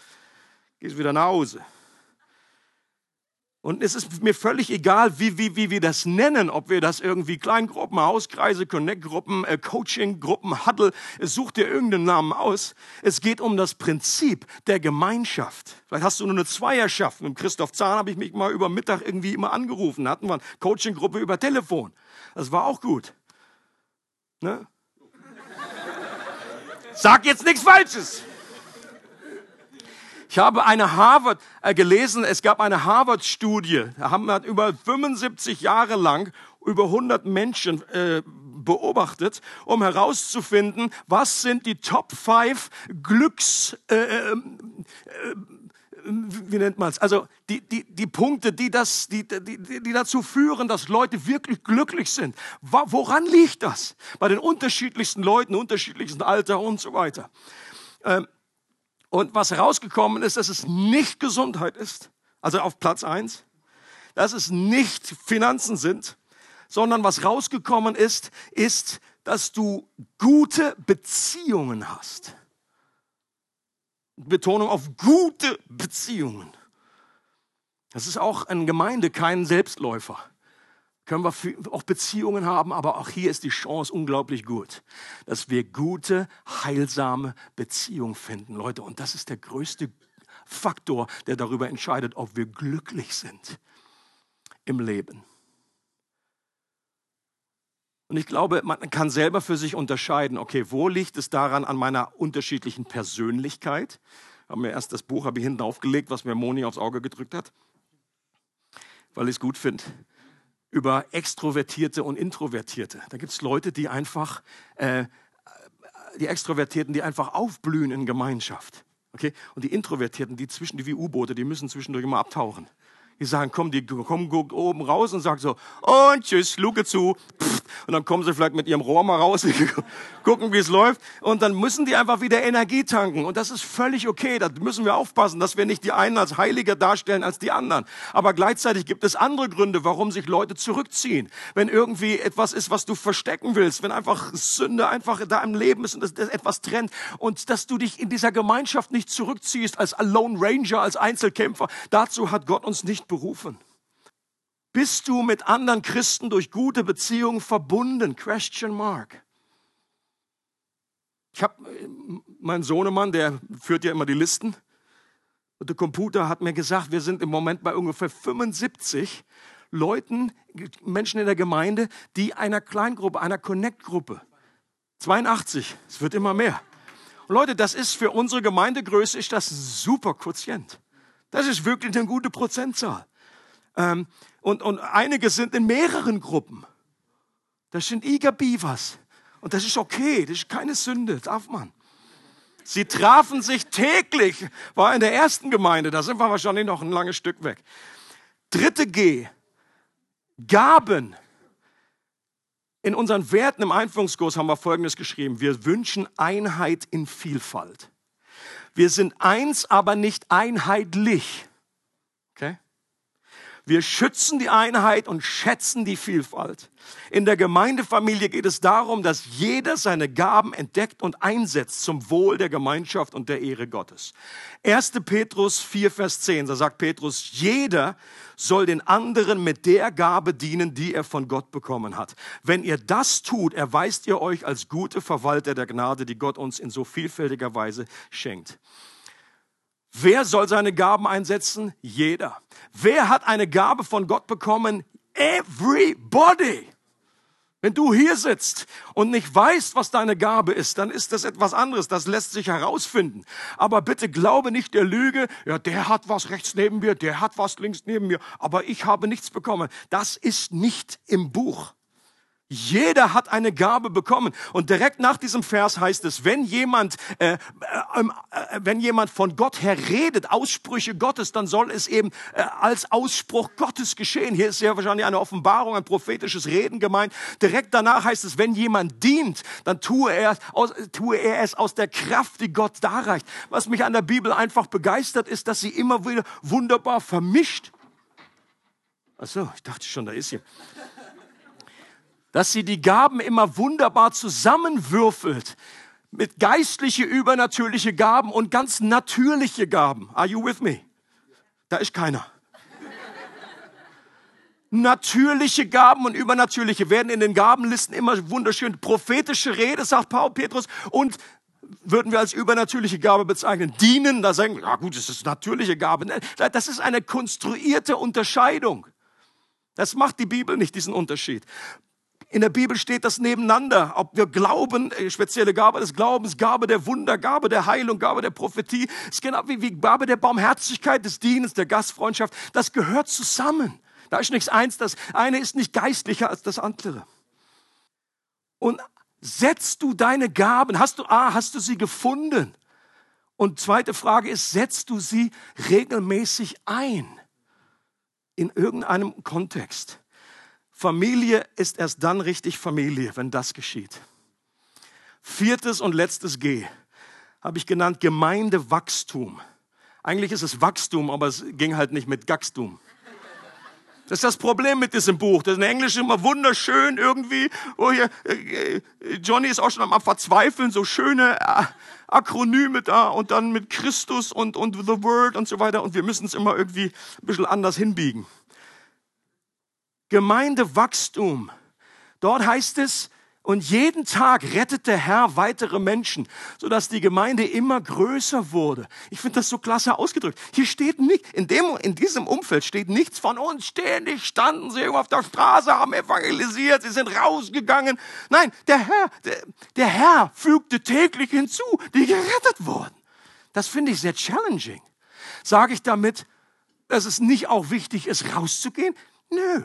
Gehst wieder nach Hause. Und es ist mir völlig egal, wie, wie, wie wir das nennen, ob wir das irgendwie Kleingruppen, Hauskreise, Connect-Gruppen, äh, Coaching-Gruppen, Huddle, such dir irgendeinen Namen aus. Es geht um das Prinzip der Gemeinschaft. Vielleicht hast du nur eine Zweierschaft. Mit Christoph Zahn habe ich mich mal über Mittag irgendwie immer angerufen. Da hatten wir eine Coaching-Gruppe über Telefon. Das war auch gut. Ne? Sag jetzt nichts Falsches. Ich habe eine Harvard äh, gelesen, es gab eine Harvard-Studie, da haben wir über 75 Jahre lang über 100 Menschen äh, beobachtet, um herauszufinden, was sind die Top 5 Glücks... Äh, äh, äh, wie nennt man es? Also die, die, die Punkte, die, das, die, die, die dazu führen, dass Leute wirklich glücklich sind. Woran liegt das? Bei den unterschiedlichsten Leuten, unterschiedlichsten Alter und so weiter. Ähm, und was herausgekommen ist, dass es nicht Gesundheit ist, also auf Platz eins, dass es nicht Finanzen sind, sondern was rausgekommen ist, ist, dass du gute Beziehungen hast. Betonung auf gute Beziehungen. Das ist auch in Gemeinde kein Selbstläufer. Können wir auch Beziehungen haben, aber auch hier ist die Chance unglaublich gut, dass wir gute, heilsame Beziehungen finden, Leute. Und das ist der größte Faktor, der darüber entscheidet, ob wir glücklich sind im Leben. Und ich glaube, man kann selber für sich unterscheiden, okay, wo liegt es daran an meiner unterschiedlichen Persönlichkeit? Haben mir erst das Buch, habe ich hinten aufgelegt, was mir Moni aufs Auge gedrückt hat, weil ich es gut finde. Über Extrovertierte und Introvertierte. Da gibt es Leute, die einfach, äh, die Extrovertierten, die einfach aufblühen in Gemeinschaft. Okay? Und die Introvertierten, die zwischen die wie U-Boote, die müssen zwischendurch immer abtauchen. Die sagen, komm, die kommen oben raus und sagen so, und tschüss, Luke zu. Und dann kommen sie vielleicht mit ihrem Rohr mal raus, gucken, wie es läuft. Und dann müssen die einfach wieder Energie tanken. Und das ist völlig okay. Da müssen wir aufpassen, dass wir nicht die einen als heiliger darstellen als die anderen. Aber gleichzeitig gibt es andere Gründe, warum sich Leute zurückziehen. Wenn irgendwie etwas ist, was du verstecken willst, wenn einfach Sünde einfach da im Leben ist und das, das etwas trennt und dass du dich in dieser Gemeinschaft nicht zurückziehst als Lone Ranger, als Einzelkämpfer. Dazu hat Gott uns nicht berufen? Bist du mit anderen Christen durch gute Beziehungen verbunden? Question mark. Ich habe meinen Sohnemann, der führt ja immer die Listen. Und der Computer hat mir gesagt, wir sind im Moment bei ungefähr 75 Leuten, Menschen in der Gemeinde, die einer Kleingruppe, einer Connect-Gruppe, 82, es wird immer mehr. Und Leute, das ist für unsere Gemeindegröße ist das super Quotient. Das ist wirklich eine gute Prozentzahl. Ähm, und, und einige sind in mehreren Gruppen. Das sind Iger Beavers. Und das ist okay, das ist keine Sünde, darf man. Sie trafen sich täglich, war in der ersten Gemeinde, da sind wir wahrscheinlich noch ein langes Stück weg. Dritte G, Gaben. In unseren Werten im Einführungskurs haben wir Folgendes geschrieben. Wir wünschen Einheit in Vielfalt. Wir sind eins, aber nicht einheitlich. Okay? Wir schützen die Einheit und schätzen die Vielfalt. In der Gemeindefamilie geht es darum, dass jeder seine Gaben entdeckt und einsetzt zum Wohl der Gemeinschaft und der Ehre Gottes. 1. Petrus 4, Vers 10, da sagt Petrus, jeder soll den anderen mit der Gabe dienen, die er von Gott bekommen hat. Wenn ihr das tut, erweist ihr euch als gute Verwalter der Gnade, die Gott uns in so vielfältiger Weise schenkt. Wer soll seine Gaben einsetzen? Jeder. Wer hat eine Gabe von Gott bekommen? Everybody. Wenn du hier sitzt und nicht weißt, was deine Gabe ist, dann ist das etwas anderes. Das lässt sich herausfinden. Aber bitte glaube nicht der Lüge, ja, der hat was rechts neben mir, der hat was links neben mir, aber ich habe nichts bekommen. Das ist nicht im Buch. Jeder hat eine Gabe bekommen. Und direkt nach diesem Vers heißt es, wenn jemand, äh, äh, ähm, äh, wenn jemand von Gott her redet, Aussprüche Gottes, dann soll es eben äh, als Ausspruch Gottes geschehen. Hier ist sehr wahrscheinlich eine Offenbarung, ein prophetisches Reden gemeint. Direkt danach heißt es, wenn jemand dient, dann tue er, aus, tue er es aus der Kraft, die Gott darreicht. Was mich an der Bibel einfach begeistert, ist, dass sie immer wieder wunderbar vermischt. Ach so, ich dachte schon, da ist sie dass sie die Gaben immer wunderbar zusammenwürfelt mit geistliche, übernatürliche Gaben und ganz natürliche Gaben. Are you with me? Da ist keiner. Natürliche Gaben und übernatürliche werden in den Gabenlisten immer wunderschön. Prophetische Rede, sagt Paul Petrus, und würden wir als übernatürliche Gabe bezeichnen. Dienen, da sagen wir, ja gut, das ist natürliche Gabe. Das ist eine konstruierte Unterscheidung. Das macht die Bibel nicht, diesen Unterschied. In der Bibel steht das nebeneinander. Ob wir glauben, äh, spezielle Gabe des Glaubens, Gabe der Wunder, Gabe der Heilung, Gabe der Prophetie, ist genau wie, wie Gabe der Barmherzigkeit, des Dienens, der Gastfreundschaft. Das gehört zusammen. Da ist nichts eins. Das eine ist nicht geistlicher als das andere. Und setzt du deine Gaben, hast du, ah, hast du sie gefunden? Und zweite Frage ist, setzt du sie regelmäßig ein? In irgendeinem Kontext. Familie ist erst dann richtig Familie, wenn das geschieht. Viertes und letztes G habe ich genannt Gemeindewachstum. Eigentlich ist es Wachstum, aber es ging halt nicht mit Gackstum. Das ist das Problem mit diesem Buch. Das ist in Englisch immer wunderschön irgendwie. Oh, hier, äh, Johnny ist auch schon am Verzweifeln, so schöne äh, Akronyme da und dann mit Christus und, und The Word und so weiter. Und wir müssen es immer irgendwie ein bisschen anders hinbiegen. Gemeindewachstum. Dort heißt es, und jeden Tag rettet der Herr weitere Menschen, sodass die Gemeinde immer größer wurde. Ich finde das so klasse ausgedrückt. Hier steht nicht, in, dem, in diesem Umfeld steht nichts von uns. Ständig standen sie auf der Straße, haben evangelisiert, sie sind rausgegangen. Nein, der Herr, der, der Herr fügte täglich hinzu, die gerettet wurden. Das finde ich sehr challenging. Sage ich damit, dass es nicht auch wichtig ist, rauszugehen? Nö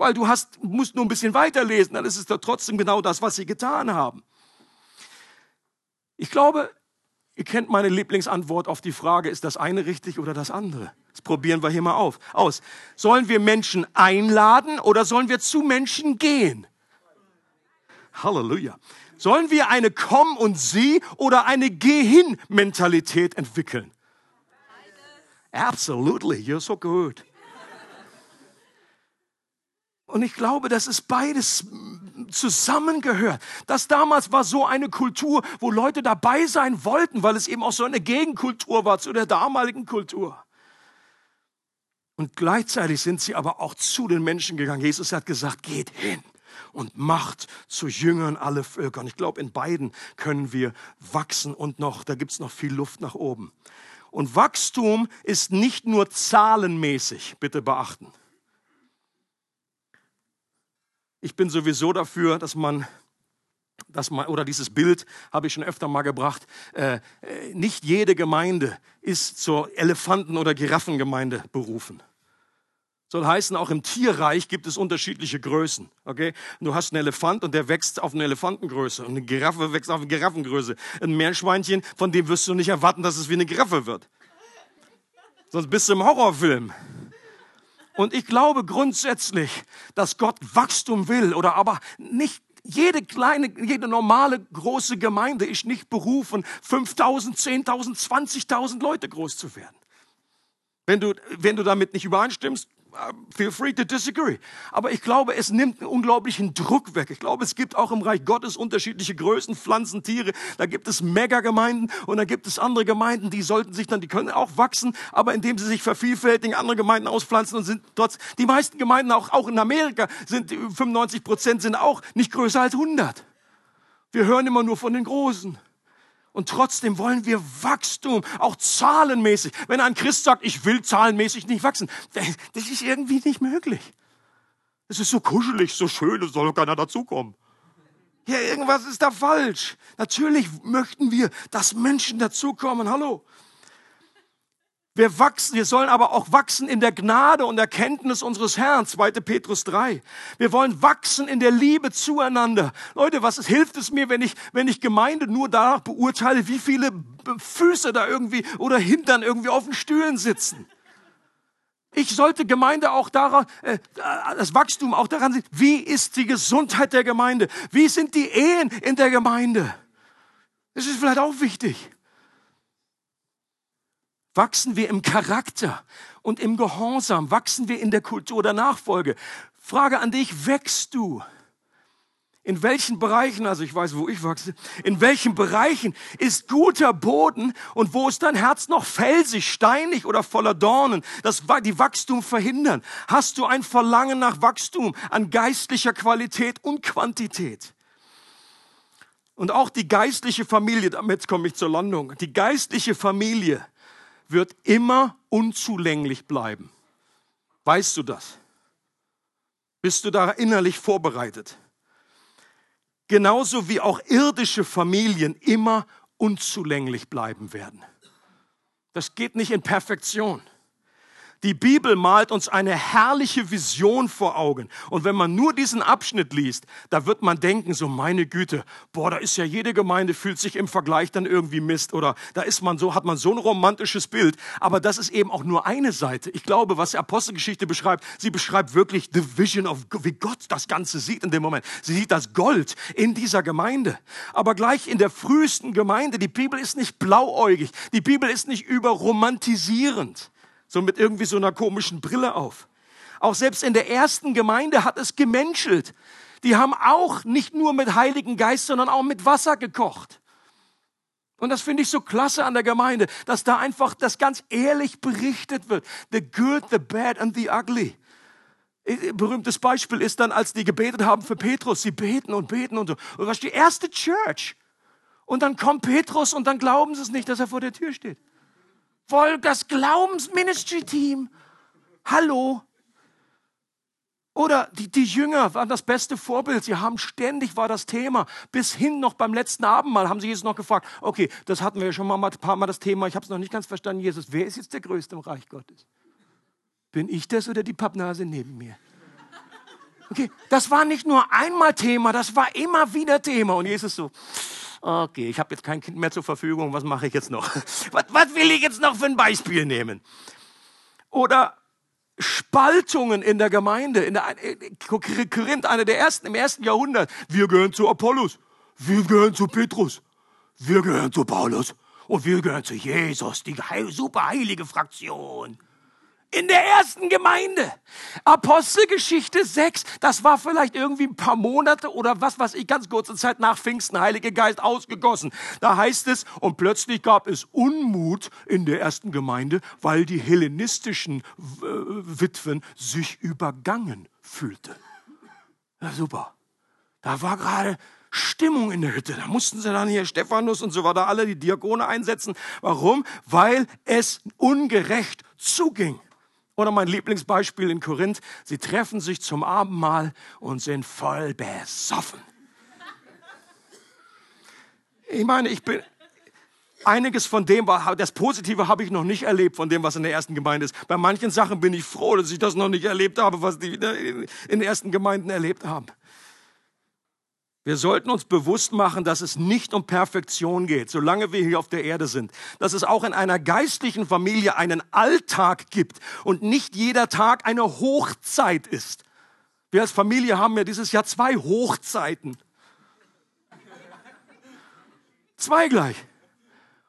weil du hast, musst nur ein bisschen weiterlesen, dann ist es doch trotzdem genau das, was sie getan haben. Ich glaube, ihr kennt meine Lieblingsantwort auf die Frage, ist das eine richtig oder das andere? Das probieren wir hier mal auf, aus. Sollen wir Menschen einladen oder sollen wir zu Menschen gehen? Halleluja. Sollen wir eine Komm und sieh oder eine Geh hin Mentalität entwickeln? Absolutely, you're so good. Und ich glaube, dass es beides zusammengehört. Das damals war so eine Kultur, wo Leute dabei sein wollten, weil es eben auch so eine Gegenkultur war zu der damaligen Kultur. Und gleichzeitig sind sie aber auch zu den Menschen gegangen. Jesus hat gesagt, geht hin und macht zu Jüngern alle Völker. Und ich glaube, in beiden können wir wachsen und noch, da gibt's noch viel Luft nach oben. Und Wachstum ist nicht nur zahlenmäßig, bitte beachten. Ich bin sowieso dafür, dass man dass man, oder dieses Bild habe ich schon öfter mal gebracht. Äh, äh, nicht jede Gemeinde ist zur Elefanten- oder Giraffengemeinde berufen. Soll heißen, auch im Tierreich gibt es unterschiedliche Größen. Okay? Du hast einen Elefant und der wächst auf eine Elefantengröße und eine Giraffe wächst auf eine Giraffengröße. Ein Meerschweinchen, von dem wirst du nicht erwarten, dass es wie eine Giraffe wird. Sonst bist du im Horrorfilm. Und ich glaube grundsätzlich, dass Gott Wachstum will oder aber nicht jede kleine, jede normale große Gemeinde ist nicht berufen, 5000, 10.000, 20.000 Leute groß zu werden. Wenn du, wenn du damit nicht übereinstimmst, feel free to disagree. Aber ich glaube, es nimmt einen unglaublichen Druck weg. Ich glaube, es gibt auch im Reich Gottes unterschiedliche Größen, Pflanzen, Tiere. Da gibt es Megagemeinden und da gibt es andere Gemeinden, die sollten sich dann, die können auch wachsen, aber indem sie sich vervielfältigen, andere Gemeinden auspflanzen und sind trotz, die meisten Gemeinden auch, auch in Amerika sind, 95 Prozent sind auch nicht größer als 100. Wir hören immer nur von den Großen. Und trotzdem wollen wir Wachstum, auch zahlenmäßig. Wenn ein Christ sagt, ich will zahlenmäßig nicht wachsen, das ist irgendwie nicht möglich. Es ist so kuschelig, so schön, es soll keiner dazukommen. Ja, irgendwas ist da falsch. Natürlich möchten wir, dass Menschen dazukommen. Hallo. Wir wachsen, wir sollen aber auch wachsen in der Gnade und Erkenntnis unseres Herrn, 2. Petrus 3. Wir wollen wachsen in der Liebe zueinander. Leute, was hilft es mir, wenn ich, wenn ich Gemeinde nur danach beurteile, wie viele Füße da irgendwie oder Hintern irgendwie auf den Stühlen sitzen? Ich sollte Gemeinde auch daran, äh, das Wachstum auch daran sehen, wie ist die Gesundheit der Gemeinde? Wie sind die Ehen in der Gemeinde? Das ist vielleicht auch wichtig. Wachsen wir im Charakter und im Gehorsam? Wachsen wir in der Kultur der Nachfolge? Frage an dich, wächst du? In welchen Bereichen, also ich weiß, wo ich wachse, in welchen Bereichen ist guter Boden und wo ist dein Herz noch felsig, steinig oder voller Dornen, das die Wachstum verhindern? Hast du ein Verlangen nach Wachstum an geistlicher Qualität und Quantität? Und auch die geistliche Familie, damit komme ich zur Landung, die geistliche Familie wird immer unzulänglich bleiben. Weißt du das? Bist du da innerlich vorbereitet? Genauso wie auch irdische Familien immer unzulänglich bleiben werden. Das geht nicht in Perfektion. Die Bibel malt uns eine herrliche Vision vor Augen. Und wenn man nur diesen Abschnitt liest, da wird man denken, so meine Güte, boah, da ist ja jede Gemeinde fühlt sich im Vergleich dann irgendwie Mist oder da ist man so, hat man so ein romantisches Bild. Aber das ist eben auch nur eine Seite. Ich glaube, was die Apostelgeschichte beschreibt, sie beschreibt wirklich the vision of, wie Gott das Ganze sieht in dem Moment. Sie sieht das Gold in dieser Gemeinde. Aber gleich in der frühesten Gemeinde, die Bibel ist nicht blauäugig. Die Bibel ist nicht überromantisierend so mit irgendwie so einer komischen Brille auf. Auch selbst in der ersten Gemeinde hat es gemenschelt. Die haben auch nicht nur mit Heiligen Geist, sondern auch mit Wasser gekocht. Und das finde ich so klasse an der Gemeinde, dass da einfach das ganz ehrlich berichtet wird. The good, the bad and the ugly. Berühmtes Beispiel ist dann, als die gebetet haben für Petrus. Sie beten und beten und so. Und das ist die erste Church. Und dann kommt Petrus und dann glauben sie es nicht, dass er vor der Tür steht. Das Glaubensministry-Team. Hallo. Oder die, die Jünger waren das beste Vorbild. Sie haben ständig war das Thema. Bis hin noch beim letzten Abendmahl haben sie Jesus noch gefragt, okay, das hatten wir ja schon mal ein paar Mal das Thema. Ich habe es noch nicht ganz verstanden, Jesus. Wer ist jetzt der Größte im Reich Gottes? Bin ich das oder die Pappnase neben mir? Okay, das war nicht nur einmal Thema, das war immer wieder Thema. Und Jesus so, okay, ich habe jetzt kein Kind mehr zur Verfügung, was mache ich jetzt noch? Was, was will ich jetzt noch für ein Beispiel nehmen? Oder Spaltungen in der Gemeinde, in der Korinth, einer der ersten im ersten Jahrhundert. Wir gehören zu Apollos, wir gehören zu Petrus, wir gehören zu Paulus und wir gehören zu Jesus, die super heilige Fraktion in der ersten Gemeinde. Apostelgeschichte 6, das war vielleicht irgendwie ein paar Monate oder was weiß ich, ganz kurze Zeit nach Pfingsten, Heilige Geist ausgegossen. Da heißt es, und plötzlich gab es Unmut in der ersten Gemeinde, weil die hellenistischen äh, Witwen sich übergangen fühlten. Ja, super. Da war gerade Stimmung in der Hütte. Da mussten sie dann hier Stephanus und so weiter alle die Diakone einsetzen. Warum? Weil es ungerecht zuging. Oder mein Lieblingsbeispiel in Korinth, sie treffen sich zum Abendmahl und sind voll besoffen. Ich meine, ich bin, einiges von dem, das Positive habe ich noch nicht erlebt von dem, was in der ersten Gemeinde ist. Bei manchen Sachen bin ich froh, dass ich das noch nicht erlebt habe, was die in den ersten Gemeinden erlebt haben. Wir sollten uns bewusst machen, dass es nicht um Perfektion geht, solange wir hier auf der Erde sind. Dass es auch in einer geistlichen Familie einen Alltag gibt und nicht jeder Tag eine Hochzeit ist. Wir als Familie haben ja dieses Jahr zwei Hochzeiten. Zwei gleich.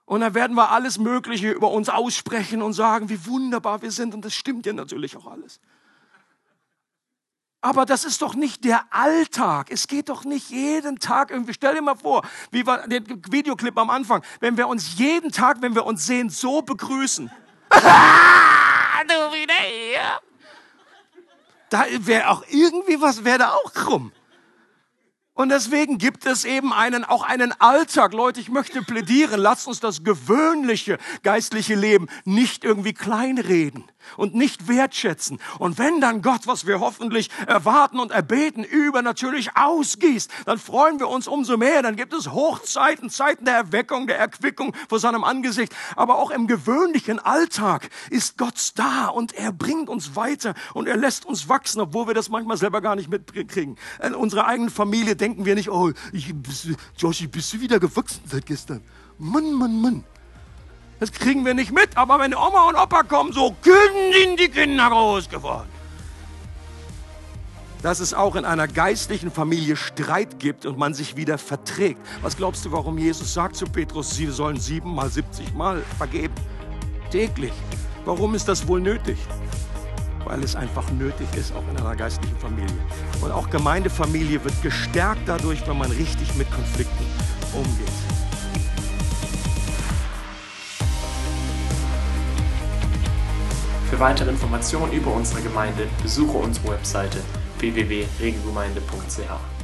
Und dann werden wir alles Mögliche über uns aussprechen und sagen, wie wunderbar wir sind. Und das stimmt ja natürlich auch alles. Aber das ist doch nicht der Alltag. Es geht doch nicht jeden Tag irgendwie. Stell dir mal vor, wie war der Videoclip am Anfang, wenn wir uns jeden Tag, wenn wir uns sehen, so begrüßen. du wieder hier. Da wäre auch irgendwie was, wäre da auch krumm. Und deswegen gibt es eben einen, auch einen Alltag. Leute, ich möchte plädieren, lasst uns das gewöhnliche geistliche Leben nicht irgendwie kleinreden und nicht wertschätzen. Und wenn dann Gott, was wir hoffentlich erwarten und erbeten, übernatürlich ausgießt, dann freuen wir uns umso mehr. Dann gibt es Hochzeiten, Zeiten der Erweckung, der Erquickung vor seinem Angesicht. Aber auch im gewöhnlichen Alltag ist Gott da und er bringt uns weiter und er lässt uns wachsen, obwohl wir das manchmal selber gar nicht mitkriegen. In unserer eigenen Familie denken wir nicht, oh, ich, Joshi, bist du wieder gewachsen seit gestern? Mann, Mann, Mann. Das kriegen wir nicht mit, aber wenn Oma und Opa kommen, so sind die Kinder groß geworden. Dass es auch in einer geistlichen Familie Streit gibt und man sich wieder verträgt. Was glaubst du, warum Jesus sagt zu Petrus, sie sollen sieben mal siebzig Mal vergeben? Täglich. Warum ist das wohl nötig? Weil es einfach nötig ist, auch in einer geistlichen Familie. Und auch Gemeindefamilie wird gestärkt dadurch, wenn man richtig mit Konflikten umgeht. Für weitere Informationen über unsere Gemeinde besuche unsere Webseite www.regelgemeinde.ch.